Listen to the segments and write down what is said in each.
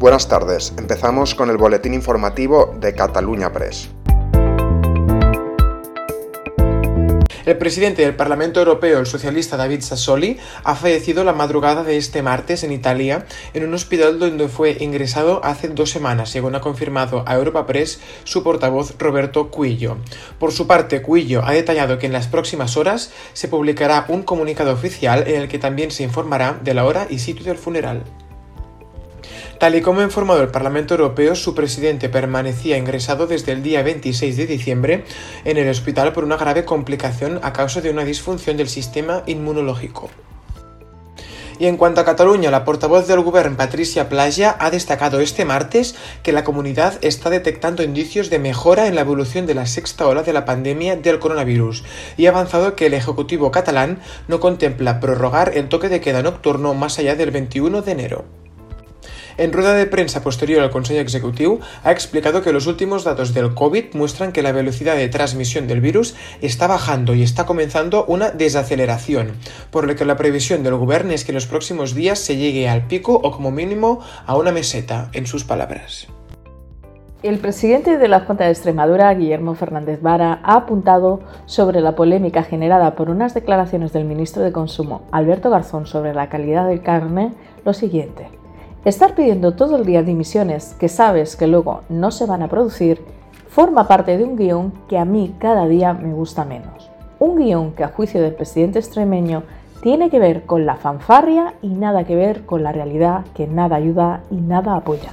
Buenas tardes, empezamos con el boletín informativo de Cataluña Press. El presidente del Parlamento Europeo, el socialista David Sassoli, ha fallecido la madrugada de este martes en Italia en un hospital donde fue ingresado hace dos semanas, según ha confirmado a Europa Press su portavoz Roberto Cuillo. Por su parte, Cuillo ha detallado que en las próximas horas se publicará un comunicado oficial en el que también se informará de la hora y sitio del funeral. Tal y como ha informado el Parlamento Europeo, su presidente permanecía ingresado desde el día 26 de diciembre en el hospital por una grave complicación a causa de una disfunción del sistema inmunológico. Y en cuanto a Cataluña, la portavoz del Gobierno, Patricia Playa, ha destacado este martes que la comunidad está detectando indicios de mejora en la evolución de la sexta ola de la pandemia del coronavirus y ha avanzado que el Ejecutivo catalán no contempla prorrogar el toque de queda nocturno más allá del 21 de enero. En rueda de prensa posterior al Consejo Ejecutivo, ha explicado que los últimos datos del COVID muestran que la velocidad de transmisión del virus está bajando y está comenzando una desaceleración, por lo que la previsión del Gobierno es que en los próximos días se llegue al pico o como mínimo a una meseta, en sus palabras. El presidente de la Junta de Extremadura, Guillermo Fernández Vara, ha apuntado sobre la polémica generada por unas declaraciones del ministro de Consumo, Alberto Garzón, sobre la calidad del carne, lo siguiente. Estar pidiendo todo el día dimisiones que sabes que luego no se van a producir forma parte de un guion que a mí cada día me gusta menos. Un guion que a juicio del presidente extremeño tiene que ver con la fanfarria y nada que ver con la realidad que nada ayuda y nada apoya.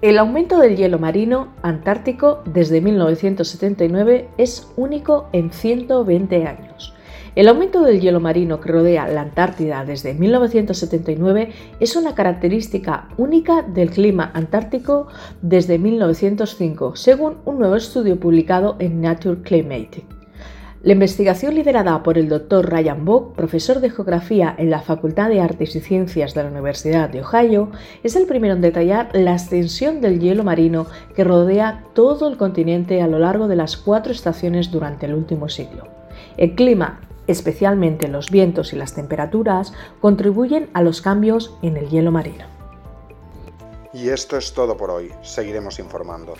El aumento del hielo marino antártico desde 1979 es único en 120 años. El aumento del hielo marino que rodea la Antártida desde 1979 es una característica única del clima antártico desde 1905, según un nuevo estudio publicado en Nature Climatic. La investigación liderada por el Dr. Ryan Bock, profesor de geografía en la Facultad de Artes y Ciencias de la Universidad de Ohio, es el primero en detallar la extensión del hielo marino que rodea todo el continente a lo largo de las cuatro estaciones durante el último siglo. El clima especialmente los vientos y las temperaturas, contribuyen a los cambios en el hielo marino. Y esto es todo por hoy. Seguiremos informando.